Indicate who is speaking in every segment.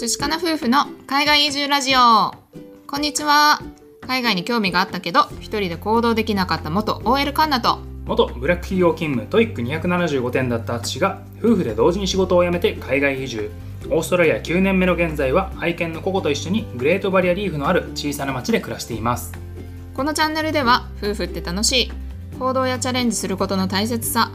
Speaker 1: 寿司かな夫婦の海外移住ラジオ。こんにちは。海外に興味があったけど一人で行動できなかった元 OL カンナと。
Speaker 2: 元ブラック企業勤務 TOEIC 275点だった淳が夫婦で同時に仕事を辞めて海外移住。オーストラリア9年目の現在は愛犬のココと一緒にグレートバリアリーフのある小さな町で暮らしています。
Speaker 1: このチャンネルでは夫婦で楽しい行動やチャレンジすることの大切さ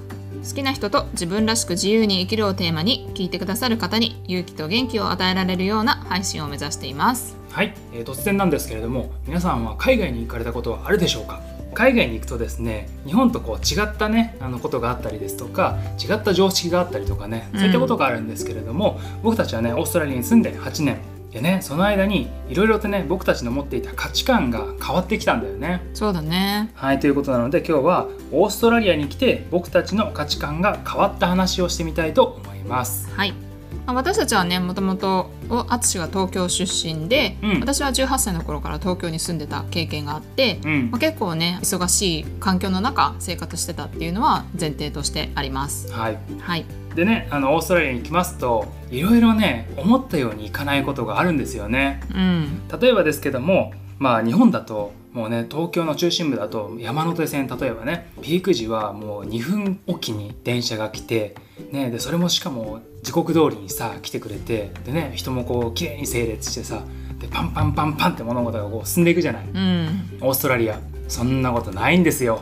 Speaker 1: 好きな人と自分らしく自由に生きるをテーマに聞いてくださる方に勇気と元気を与えられるような配信を目指しています。
Speaker 2: はい、えー突然なんですけれども皆さんは海外に行かれたことはあるでしょうか？海外に行くとですね日本とこう違ったねあのことがあったりですとか違った常識があったりとかねそういったことがあるんですけれども、僕たちはねオーストラリアに住んで8年。でねその間にいろいろとね僕たちの持っていた価値観が変わってきたんだよね。
Speaker 1: そうだね
Speaker 2: はいということなので今日はオーストラリアに来て僕たちの価値観が変わった話をしてみたいと思います。
Speaker 1: はいまあ私たちはねもともと淳が東京出身で、
Speaker 2: うん。
Speaker 1: 私は18歳の頃から東京に住んでた経験があって、
Speaker 2: うん。
Speaker 1: まあ、結構ね忙しい環境の中生活してたっていうのは前提としてあります。
Speaker 2: はい、
Speaker 1: はい。
Speaker 2: でねあのオーストラリアに来ますといろいろね思ったようにいかないことがあるんですよね。
Speaker 1: うん。
Speaker 2: 例えばですけどもまあ日本だともうね東京の中心部だと山手線例えばねピーク時はもう2分おきに電車が来て、ね、でそれもしかも時刻通りにさ来てくれてでね人もこう綺麗に整列してさでパンパンパンパンって物事がこう進んでいくじゃない。
Speaker 1: うん。
Speaker 2: オーストラリア。そんなことないんですよ。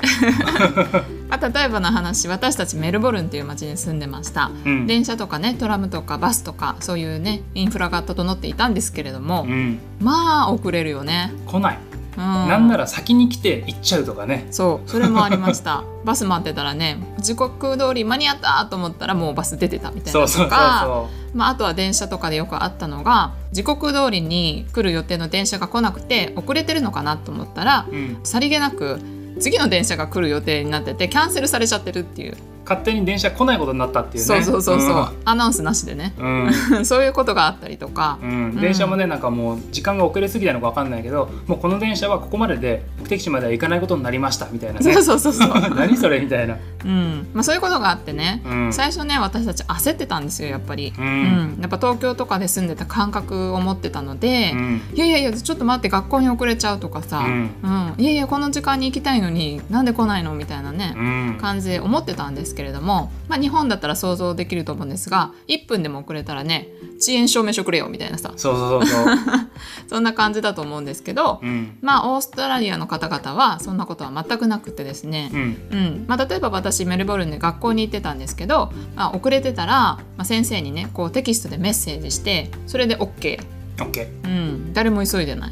Speaker 1: ま あ、例えばの話私たちメルボルンっていう町に住んでました、
Speaker 2: うん。
Speaker 1: 電車とかねトラムとかバスとかそういうねインフラが整っていたんですけれども、
Speaker 2: うん、
Speaker 1: まあ遅れるよね、
Speaker 2: 来ない、
Speaker 1: うん、
Speaker 2: なんなら先に来て行っちゃうとかね。
Speaker 1: そう。それもありました。バス待ってたらね時刻通り間に合ったと思ったらもうバス出てたみたいなのとか。あ、あとは電車とかでよくあったのが時刻通りに来る予定の電車が来なくて遅れてるのかなと思ったら
Speaker 2: う、うん、
Speaker 1: さりげなく次の電車が来る予定になっててキャンセルされちゃってるっていう
Speaker 2: 勝手に電車来ないことになったっていうね。
Speaker 1: そうそうそうそう、アナウンスなしでね。
Speaker 2: うん、う ん
Speaker 1: そういうことがあったりとか、
Speaker 2: うん、電車もねなんかもう時間が遅れすぎたのか分かんないけどもうこの電車はここまでで目的地までは行かないことになりましたみたいなね。
Speaker 1: そうそうそうそう、
Speaker 2: 何それみたいな、
Speaker 1: うん。まあ、そういうことがあってね、
Speaker 2: うん。
Speaker 1: 最初ね私たち焦ってたんですよやっぱり、
Speaker 2: う
Speaker 1: うんん。やっぱ東京とかで住んでた感覚を持ってたので、
Speaker 2: うん。
Speaker 1: いやいやいやちょっと待って学校に遅れちゃうとかさ、
Speaker 2: うん。
Speaker 1: うん。いやいやこの時間に行きたいのになんで来ないのみたいなね、
Speaker 2: うん。
Speaker 1: 感じで思ってたんですけれども、まあ、日本だったら想像できると思うんですが1分でも遅れたらね遅延証明書くれよみたいなさ。
Speaker 2: そうそうそうそう、
Speaker 1: そんな感じだと思うんですけど、
Speaker 2: うん。
Speaker 1: まあオーストラリアの方々はそんなことは全くなくてですね、
Speaker 2: うん。
Speaker 1: うん。まあ、例えば私メルボルンで学校に行ってたんですけど、まあ、遅れてたら、まあ、先生にねこうテキストでメッセージしてそれで OK、
Speaker 2: OK
Speaker 1: うん、誰も急いでない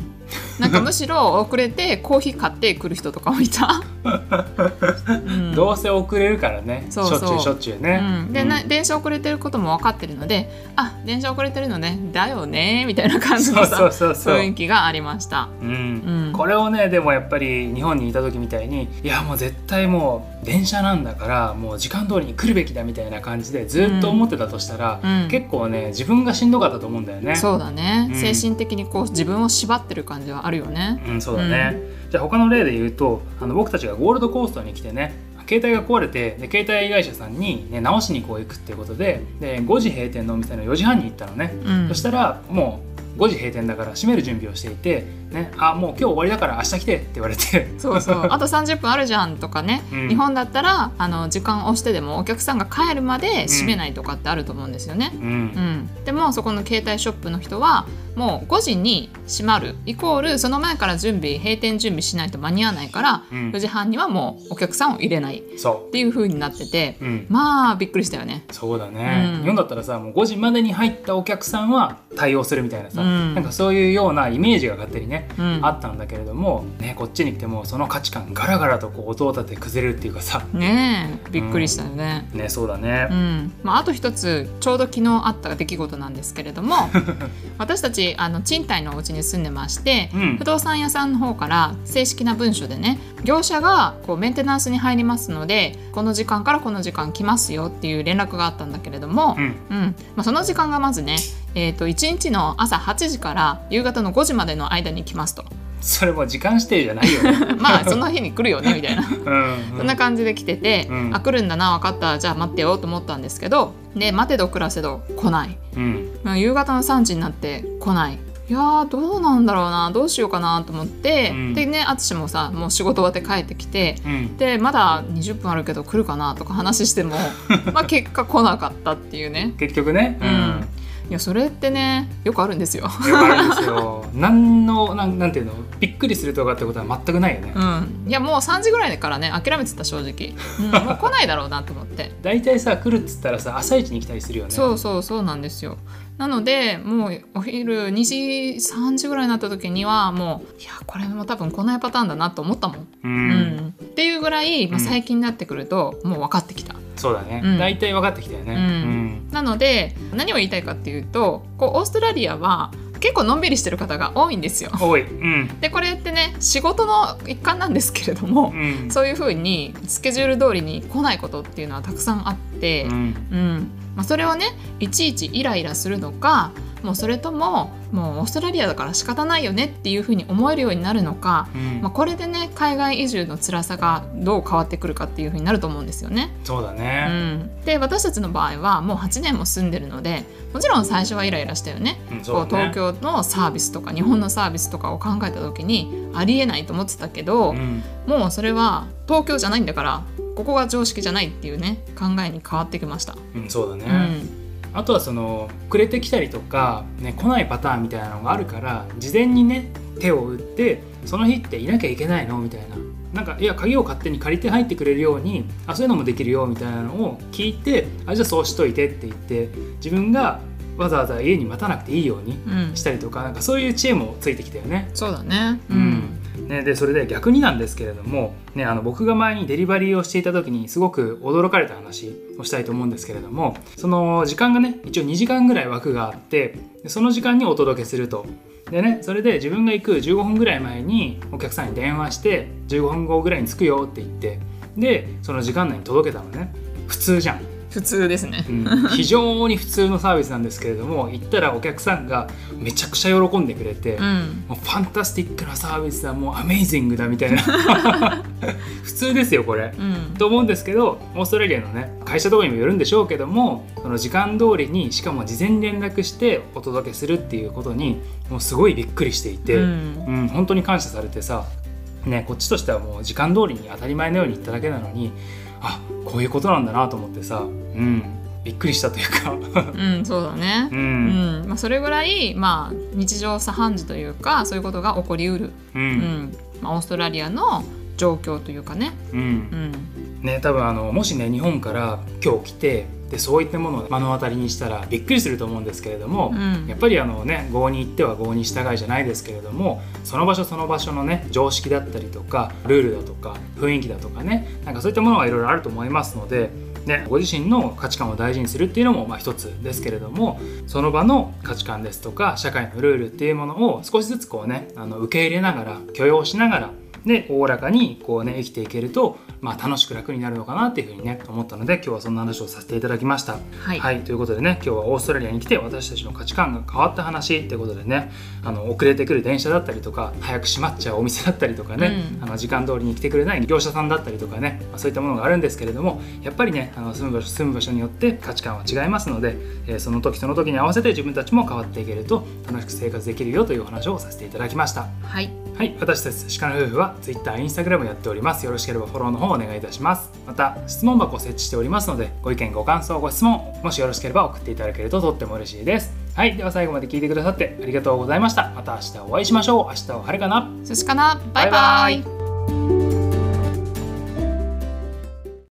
Speaker 1: なんかむしろ遅れてコーヒー買ってくる人とかもいた、うん。
Speaker 2: どうせ遅れるからね。しょっちゅうしょっちゅうね、
Speaker 1: うん、で、な電車遅れてることも分かってるのであ電車遅れてるのね。だよね。みたいな感じのさ
Speaker 2: そうそうそうそう。
Speaker 1: 雰囲気がありました。
Speaker 2: うん。
Speaker 1: うん。
Speaker 2: これをねでもやっぱり日本にいた時みたいにいやもう絶対もう電車なんだからもう時間通りに来るべきだみたいな感じでずっと思ってたとしたら、
Speaker 1: うん。
Speaker 2: 結構ね自分がしんどかったと思うんだよね。
Speaker 1: そうだね、
Speaker 2: うん。
Speaker 1: 精神的にこう自分を縛ってる感じはあるよね。
Speaker 2: うん、そうだね、じゃあ他の例で言うとあの僕たちがゴールドコーストに来てね携帯が壊れてで携帯会社さんに、ね、直しにこう行くっていうことでで5時閉店のお店の4時半に行ったのね、
Speaker 1: うん。
Speaker 2: そしたらもう5時閉店だから閉める準備をしていて、ね、あもう今日終わりだから明日来てって言われて。
Speaker 1: そうそう。あと30分あるじゃんとかね、
Speaker 2: うん。
Speaker 1: 日本だったらあの時間を押してでもお客さんが帰るまで閉めないとかってあると思うんですよね。
Speaker 2: う
Speaker 1: うん。ん、でもそこの携帯ショップの人はもう5時に閉まる。イコールその前から準備閉店準備しないと間に合わないから、
Speaker 2: うん。
Speaker 1: 4時半にはもうお客さんを入れない。っ
Speaker 2: そ
Speaker 1: ていう風になってて
Speaker 2: う、うん、
Speaker 1: まあびっくりしたよね。
Speaker 2: そうだね、
Speaker 1: うん。
Speaker 2: 日本だったらさもう5時までに入ったお客さんは対応するみたいなさ、
Speaker 1: うん。
Speaker 2: なんかそういうようなイメージが勝手にね、
Speaker 1: うん。
Speaker 2: あったんだけれども、ね、こっちに来てもその価値観ガラガラとこう音を立て崩れるっていうかさ。
Speaker 1: ねえびっくりしたよね。
Speaker 2: ねそうだね。
Speaker 1: うん。まあ、あと一つちょうど昨日あった出来事なんですけれども 私たちあの賃貸のお家に住んでまして、
Speaker 2: うん。
Speaker 1: 不動産屋さんの方から正式な文書でね業者がこうメンテナンスに入りますのでこの時間からこの時間来ますよっていう連絡があったんだけれども、
Speaker 2: うん。
Speaker 1: うん。まあ、その時間がまずね、えー、と1日の朝8時から夕方の5時までの間に来ますと。
Speaker 2: それも時間指定じゃないよね。
Speaker 1: まあその日に来るよねみたいな。
Speaker 2: うん
Speaker 1: そんな感じで来てて、
Speaker 2: うん。
Speaker 1: あ来るんだな分かったじゃあ待ってよと思ったんですけどで待てど暮らせど来ない。
Speaker 2: うん。
Speaker 1: まあ夕方の3時になって来ない。いやーどうなんだろうなどうしようかなと思って、
Speaker 2: うん。
Speaker 1: でね淳もさもう仕事終わって帰ってきて
Speaker 2: うん。
Speaker 1: でまだ20分あるけど来るかなとか話しても まあ結果来なかったっていうね。
Speaker 2: 結局ね。
Speaker 1: うんいやそれってねよくあるんですよ。
Speaker 2: よくあるんですよ。何のなんなんていうの？びっくりするとかってことは全くないよね、
Speaker 1: うん、いやもう3時ぐらいからね諦めてた正直、うん、もう来ないだろうなと思って。
Speaker 2: 大体さ来るっつったらさ朝一に来たりするよね。
Speaker 1: そうそうそうなんですよ。なのでもうお昼2時3時ぐらいになった時にはもういやこれも多分来ないパターンだなと思ったもん、
Speaker 2: う、
Speaker 1: うん。んっていうぐらい、まあ、
Speaker 2: うん
Speaker 1: 最近になってくるともう分かってきた、
Speaker 2: そうだね、
Speaker 1: うん。
Speaker 2: 大体分かってきたよね。
Speaker 1: うんなので何を言いたいかっていうとこうオーストラリアは結構のんびりしてる方が多いんですよ。
Speaker 2: 多い。うん。
Speaker 1: でこれってね仕事の一環なんですけれども、
Speaker 2: うん。
Speaker 1: そういうふうにスケジュール通りに来ないことっていうのはたくさんあって、
Speaker 2: うん。
Speaker 1: うん。まあ、それをねいちいちイライラするのかもうそれとももうオーストラリアだから仕方ないよねっていうふうに思えるようになるのか、
Speaker 2: うん。
Speaker 1: まあ、これでね海外移住の辛さがどう変わってくるかっていうふうになると思うんですよね。
Speaker 2: そうだ
Speaker 1: う
Speaker 2: ね、
Speaker 1: ん、で私たちの場合はもう8年も住んでるのでもちろん最初はイライラしたよね。
Speaker 2: うん
Speaker 1: こ
Speaker 2: そう
Speaker 1: 東京のサービスとか日本のサービスとかを考えた時にありえないと思ってたけど、
Speaker 2: うん。
Speaker 1: もうそれは東京じゃないんだからここが常識じゃないっていうね考えに変わってきました。
Speaker 2: うん、そうだね、
Speaker 1: うん
Speaker 2: あとはその遅れてきたりとか、ね、来ないパターンみたいなのがあるから事前にね手を打ってその日っていなきゃいけないの？みたいななんかいや鍵を勝手に借りて入ってくれるようにあそういうのもできるよみたいなのを聞いてあじゃあそうしといてって言って自分がわざわざ家に待たなくていいように
Speaker 1: うん
Speaker 2: したりとかなんかそういう知恵もついてきたよね。
Speaker 1: そうだね。
Speaker 2: ね、でそれで逆になんですけれども、ね、あの僕が前にデリバリーをしていた時にすごく驚かれた話をしたいと思うんですけれどもその時間がね一応2時間ぐらい枠があってその時間にお届けすると。でね、それで自分が行く15分ぐらい前にお客さんに電話して15分後ぐらいに着くよって言ってでその時間内に届けたのね。普通じゃん。
Speaker 1: 普通ですね。
Speaker 2: うん非常に普通のサービスなんですけれども行ったらお客さんがめちゃくちゃ喜んでくれて、
Speaker 1: うん。
Speaker 2: もうファンタスティックなサービスだもうアメイジングだみたいな 普通ですよこれ。
Speaker 1: うん。
Speaker 2: と思うんですけどオーストラリアのね会社とかにもよるんでしょうけどもその時間通りにしかも事前に連絡してお届けするっていうことにもうすごいびっくりしていて、
Speaker 1: う
Speaker 2: うん
Speaker 1: ん。
Speaker 2: 本当に感謝されてさ、ね、こっちとしてはもう時間通りに当たり前のように言っただけなのにあこういうことなんだなと思ってさ、うん、びっくりしたというか、
Speaker 1: うん、そうだね。
Speaker 2: う
Speaker 1: うんん、まあ、それぐらい、まあ、日常茶飯事というか、そういうことが起こりうる。
Speaker 2: う
Speaker 1: うんん、まあ、オーストラリアの状況というかね。
Speaker 2: うん
Speaker 1: うん。
Speaker 2: ね、多分あのもしね日本から今日来てでそういったものを目の当たりにしたらびっくりすると思うんですけれども、
Speaker 1: うん
Speaker 2: やっぱりあのね郷に行っては郷に従いじゃないですけれどもその場所その場所のね常識だったりとかルールだとか雰囲気だとかねなんかそういったものがいろいろあると思いますので。ね、ご自身の価値観を大事にするっていうのもまあ一つですけれどもその場の価値観ですとか社会のルールっていうものを少しずつこうねあの受け入れながら許容しながらでおおらかにこうね生きていけると、まあ、楽しく楽になるのかなっていうふうにね思ったので今日はそんな話をさせていただきました。
Speaker 1: はい。
Speaker 2: はい、ということでね今日はオーストラリアに来て私たちの価値観が変わった話ということでねあの遅れてくる電車だったりとか早く閉まっちゃうお店だったりとかね、
Speaker 1: うん
Speaker 2: あの時間通りに来てくれない業者さんだったりとかね、まあ、そういったものがあるんですけれどもやっぱりねあの住む場所住む場所によって価値観は違いますので、えーその時その時に合わせて自分たちも変わっていけると楽しく生活できるよというお話をさせていただきました。
Speaker 1: はい。
Speaker 2: はい、私たち鹿の夫婦は Twitter、Instagram やっております。よろしければフォローの方お願いいたします。また、質問箱を設置しておりますので、ご意見、ご感想、ご質問、もしよろしければ送っていただけるととっても嬉しいです。はい、では最後まで聞いてくださってありがとうございました。また明日お会いしましょう。明日は晴れかな
Speaker 1: 寿司かなバイバイ